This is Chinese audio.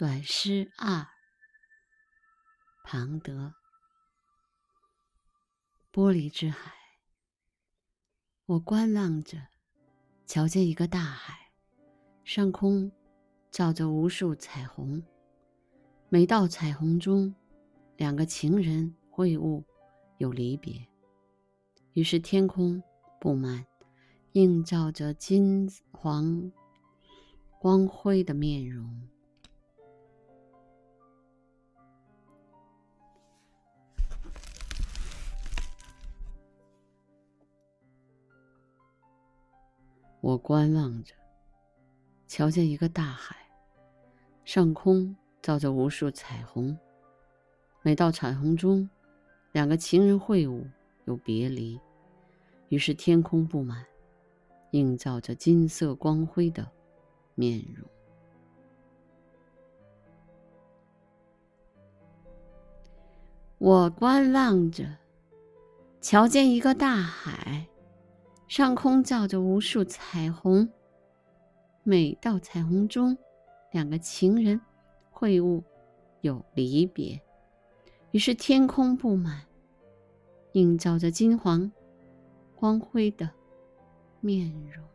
短诗二，庞德。玻璃之海，我观望着，瞧见一个大海，上空照着无数彩虹。每道彩虹中，两个情人会晤，有离别。于是天空布满，映照着金黄光辉的面容。我观望着，瞧见一个大海，上空照着无数彩虹。每道彩虹中，两个情人会晤又别离，于是天空布满，映照着金色光辉的面容。我观望着，瞧见一个大海。上空照着无数彩虹，每道彩虹中，两个情人会晤有离别，于是天空布满，映照着金黄光辉的面容。